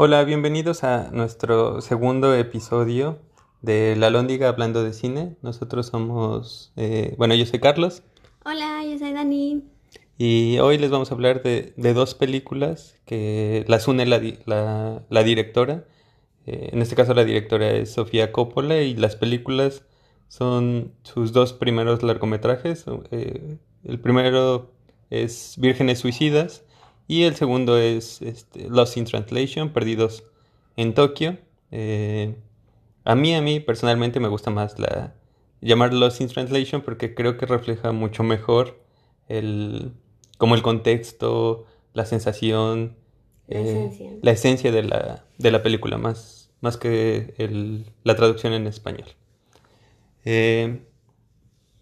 Hola, bienvenidos a nuestro segundo episodio de La Lóndiga hablando de cine. Nosotros somos, eh, bueno, yo soy Carlos Hola, yo soy Dani. y hoy les vamos a hablar de, de dos películas que las une la- la directora. Eh, en este caso la directora es Sofía Coppola y las películas son sus dos primeros largometrajes. Eh, el primero es Vírgenes Suicidas y el segundo es este, Lost in Translation, Perdidos en Tokio. Eh, a mí, a mí personalmente me gusta más la llamar Lost in Translation porque creo que refleja mucho mejor el como el contexto, la sensación, La eh, esencia. la esencia de la, de la película, más, más que el- la traducción en español. Eh,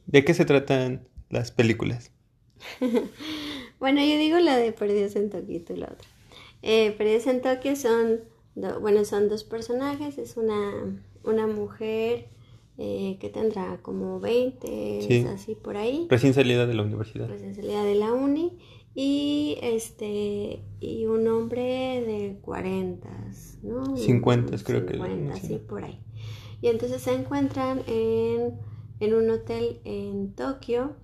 ¿de qué se tratan las películas? Bueno, yo digo la de Perdidos en Tokio y tú la otra. Eh, Perdidos en Tokio son, do- bueno, son dos personajes. Es una, una mujer eh, que tendrá como 20, Sí. así por ahí, Recién salida de la universidad. recién salida de la uni. Y este y un hombre de 40, ¿no? 50, creo que 50, sí, menciona. por ahí. Y entonces se encuentran en, en un hotel en Tokio.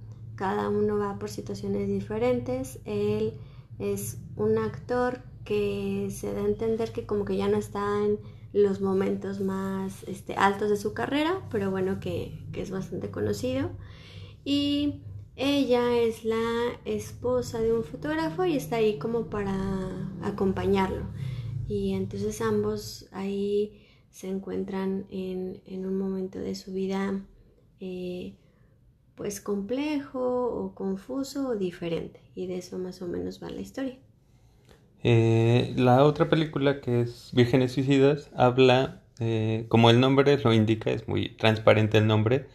Cada uno va por situaciones diferentes. Él es un actor que se da a entender que como que ya no está en los momentos más este, altos de su carrera, pero bueno, que, es bastante conocido. Y ella es la esposa de un fotógrafo y está ahí como para acompañarlo. Y entonces ambos ahí se encuentran en, en un momento de su vida eh, pues complejo o confuso o diferente. Y de eso más o menos va la historia. Eh, la otra película que es Vírgenes Suicidas habla, eh, como el nombre lo indica, es muy transparente el nombre,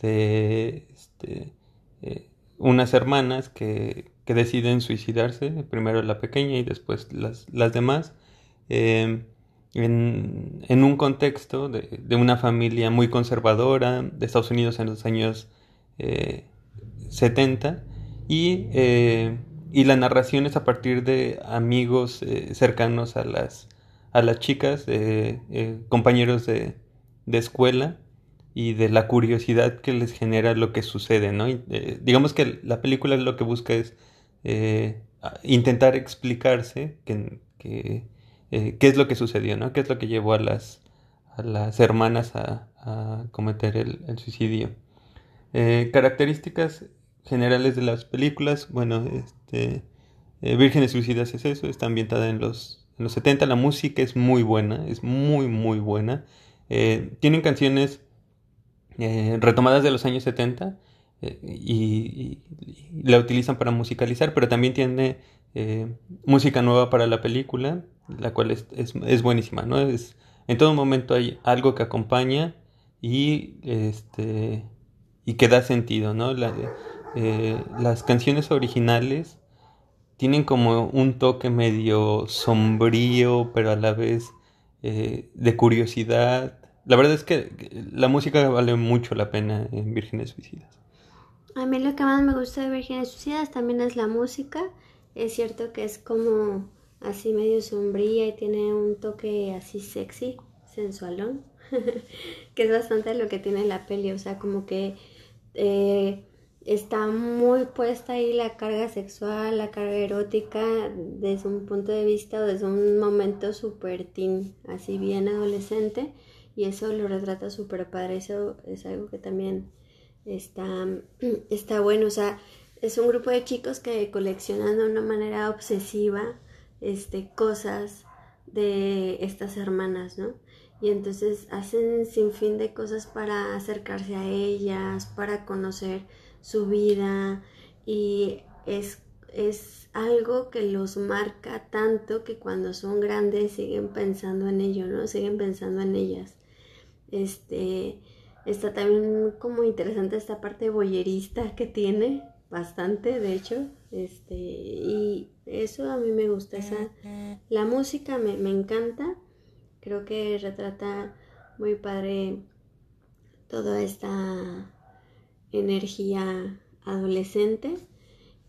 de este, eh, unas hermanas que, que deciden suicidarse, primero la pequeña y después las, las demás, eh, en, en un contexto de, de una familia muy conservadora de Estados Unidos en los años eh, 70 y, y la narración es a partir de amigos eh, cercanos a las, a las chicas, eh, compañeros de, de escuela y de la curiosidad que les genera lo que sucede, ¿no? Eh, digamos que la película lo que busca es intentar explicarse que, qué es lo que sucedió, ¿no? ¿Qué es lo que llevó a las, a las hermanas a, a cometer el suicidio? Eh, características generales de las películas, bueno, este, eh, Vírgenes Suicidas es eso, está ambientada en los, en los 70, la música es muy buena, es muy, muy buena. Eh, tienen canciones eh, retomadas de los años 70 eh, y, y- y la utilizan para musicalizar, pero también tiene eh, música nueva para la película, la cual es, es, es buenísima, ¿no? Es, en todo momento hay algo que acompaña y, este, y que da sentido, ¿no? Eh, las canciones originales tienen como un toque medio sombrío, pero a la vez eh, de curiosidad. La verdad es que la música vale mucho la pena en Vírgenes Suicidas. A mí lo que más me gusta de Vírgenes Suicidas también es la música. Es cierto que es como así medio sombría y tiene un toque así sexy, sensualón, que es bastante lo que tiene la peli. O sea, como que eh, está muy puesta ahí la carga sexual, la carga erótica desde un punto de vista o desde un momento súper teen, así bien adolescente. Y eso lo retrata súper padre. Eso es algo que también está, está bueno. O sea, es un grupo de chicos que coleccionan de una manera obsesiva este, cosas de estas hermanas, ¿no? Y entonces hacen sin fin de cosas para acercarse a ellas, para conocer su vida y es, es algo que los marca tanto que cuando son grandes siguen pensando en ello, ¿no? Siguen pensando en ellas. Este, está también como interesante esta parte boyerista que tiene, bastante de hecho, este, y eso a mí me gusta, esa, la música me, me encanta, creo que retrata muy padre toda esta energía adolescente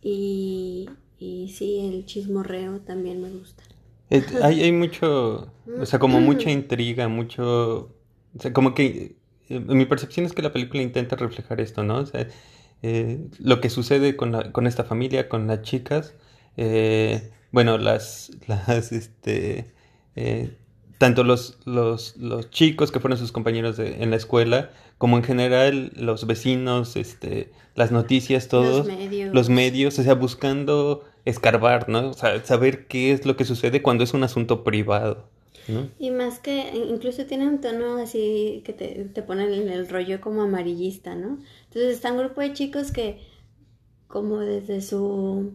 y, y sí, el chismorreo también me gusta. hay, hay mucho, o sea, como mucha intriga, mucho, o sea, como que eh, mi percepción es que la película intenta reflejar esto, ¿no? O sea, eh, lo que sucede con, la, con esta familia, con las chicas, eh, bueno, las, las, este, tanto los, los, los, chicos que fueron sus compañeros de, en la escuela, como en general los vecinos, este, las noticias, todos, los medios. los medios, o sea, buscando escarbar, ¿no? O sea, saber qué es lo que sucede cuando es un asunto privado. ¿no? Y más que, incluso tiene un tono así que te, te pone en el rollo como amarillista, ¿no? Entonces está un grupo de chicos que como desde su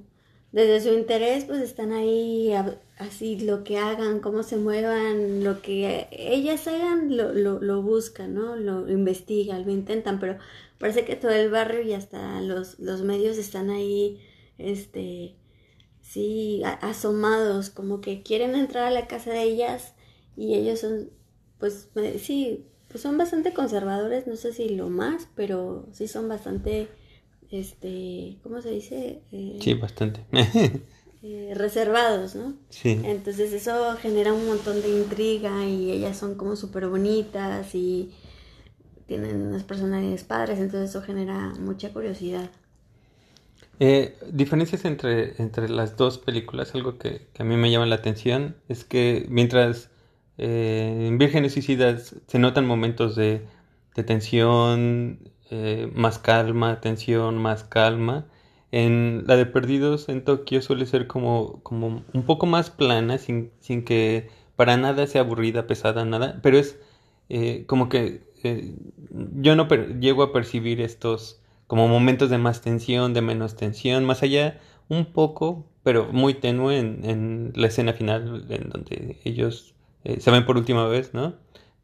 desde su interés pues están ahí así lo que hagan, cómo se muevan, lo que ellas hagan lo, lo, lo buscan, ¿no? Lo investigan, lo intentan, pero parece que todo el barrio y hasta los, los medios están ahí, este, sí, asomados, como que quieren entrar a la casa de ellas y ellos son, pues sí, pues son bastante conservadores, no sé si lo más, pero sí son bastante este, ¿cómo se dice? Eh, sí, bastante. Eh, reservados, ¿no? Sí. Entonces eso genera un montón de intriga y ellas son como súper bonitas y tienen unas personalidades padres, entonces eso genera mucha curiosidad. Eh, diferencias entre, entre las dos películas, algo que, a mí me llama la atención, es que mientras en Vírgenes Suicidas se notan momentos de, de tensión, eh, más calma, tensión, más calma. En la de Perdidos en Tokio suele ser como, como un poco más plana, sin, sin que para nada sea aburrida, pesada, nada, pero es eh, como que eh, yo no llego a percibir estos como momentos de más tensión, de menos tensión, más allá un poco, pero muy tenue en, la escena final en donde ellos se ven por última vez, ¿no?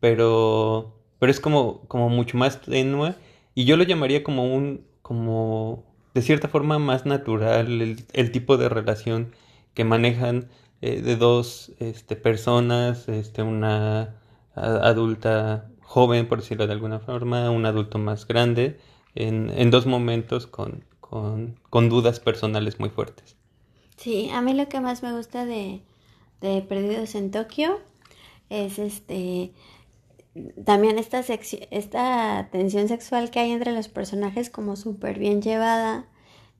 Pero, pero es como, como mucho más tenue y yo lo llamaría como un, como de cierta forma más natural el, tipo de relación que manejan eh, de dos este, personas, este, una adulta joven, por decirlo de alguna forma, un adulto más grande, en, en dos momentos con, con, con, dudas personales muy fuertes. Sí, a mí lo que más me gusta de, de Perdidos en Tokio es este también esta, esta tensión sexual que hay entre los personajes como súper bien llevada,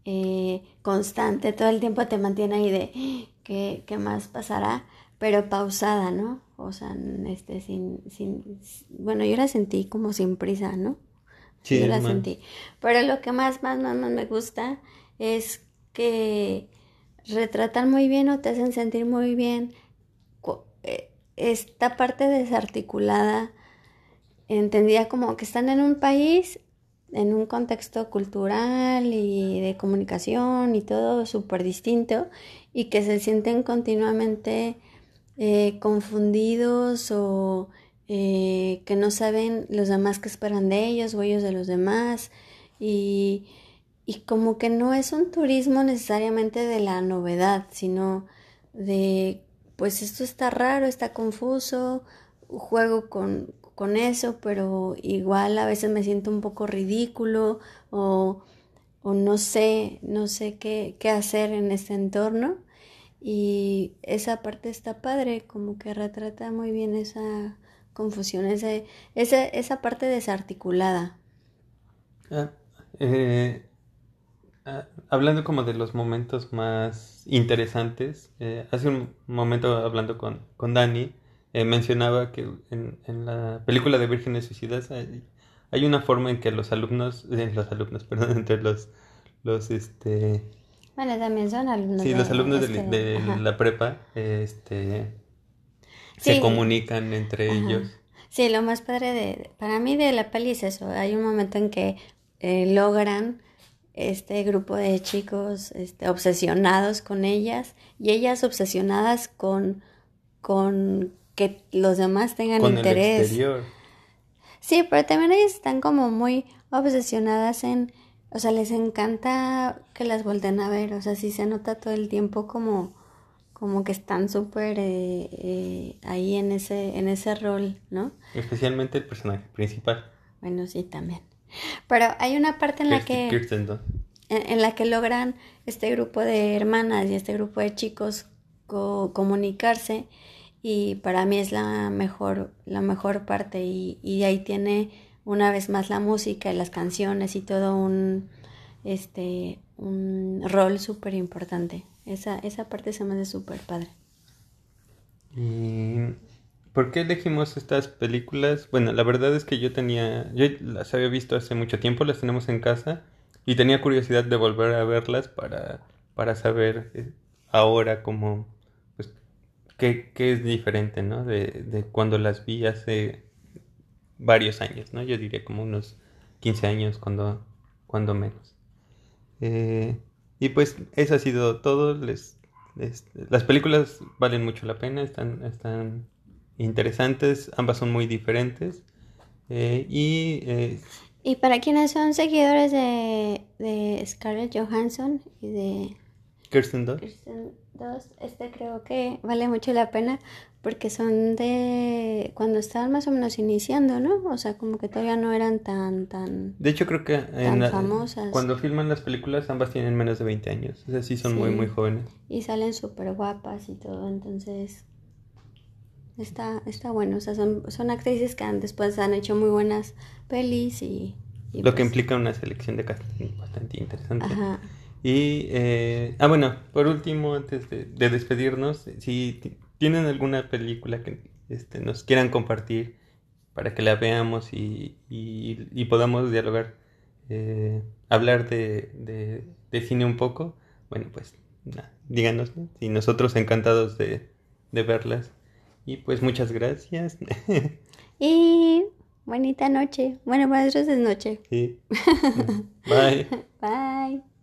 eh, constante, todo el tiempo te mantiene ahí de ¿qué, qué más pasará, pero pausada, ¿no? O sea, este, sin, sin, bueno, yo la sentí como sin prisa, ¿no? Sí, yo la sentí. Pero lo que más, más, más, más me gusta es que retratan muy bien o te hacen sentir muy bien eh, esta parte desarticulada entendía como que están en un país, en un contexto cultural y de comunicación y todo súper distinto y que se sienten continuamente eh, confundidos o eh, que no saben los demás qué esperan de ellos o ellos de los demás. Y, y como que no es un turismo necesariamente de la novedad, sino de pues esto está raro, está confuso, juego con, con eso, pero igual a veces me siento un poco ridículo o, o no sé, no sé qué, qué, hacer en este entorno. Y esa parte está padre, como que retrata muy bien esa confusión, esa, esa, esa parte desarticulada. Ah, eh, ah, hablando como de los momentos más interesantes, eh, hace un momento hablando con, con Dani, eh, mencionaba que en, en, la película de Vírgenes Suicidas hay, hay, una forma en que los alumnos, eh, los alumnos, perdón, entre los, los, este... Bueno, también son alumnos. Sí, los alumnos de, este, la prepa, este, se comunican entre ellos. Sí, lo más padre de, para mí de la peli es eso. Hay un momento en que eh, logran este grupo de chicos este, obsesionados con ellas y ellas obsesionadas con, con que los demás tengan interés. Sí, pero también ellas están como muy obsesionadas en, o sea, les encanta que las volten a ver, o sea, sí se nota todo el tiempo como, como que están súper eh, eh, ahí en ese, en ese rol, ¿no? Especialmente el personaje principal. Bueno, sí, también. Pero hay una parte en la que... en, en la que logran este grupo de hermanas y este grupo de chicos comunicarse y para mí es la mejor, la mejor parte y, y ahí tiene una vez más la música y las canciones y todo un, este, un rol súper importante. Esa, esa parte se me hace súper padre. ¿Y por qué elegimos estas películas? Bueno, la verdad es que yo tenía, yo las había visto hace mucho tiempo, las tenemos en casa y tenía curiosidad de volver a verlas para, para saber eh, ahora cómo, qué, qué es diferente, ¿no? De, de cuando las vi hace varios años, ¿no? Yo diría como unos 15 años, cuando, cuando menos. Eh, y pues eso ha sido todo. Les, las películas valen mucho la pena, están, están interesantes, ambas son muy diferentes. Eh, y, eh, y para quienes son seguidores de, de Scarlett Johansson y de Kirsten Dunst. Kirsten Dunst, este creo que vale mucho la pena porque son de cuando estaban más o menos iniciando, ¿no? O sea, como que todavía no eran tan tan De hecho creo que en la- cuando filman las películas ambas tienen menos de 20 años, o sea, sí son muy Sí. muy jóvenes. y salen súper guapas y todo, entonces está está bueno, o sea, son, son actrices que han- después han hecho muy buenas pelis y, y Lo que pues, implica una selección de casting bastante interesante. Ajá. Y, eh, ah, bueno, por último, antes de, de despedirnos, si ti- tienen alguna película que este, nos quieran compartir para que la veamos y, y- y podamos dialogar, eh, hablar de, de- de cine un poco, bueno, pues nada, díganos, ¿no? y nosotros encantados de, de verlas. Y pues muchas gracias. Y bonita noche. Bueno, para nosotros es noche. Sí. Bye. Bye.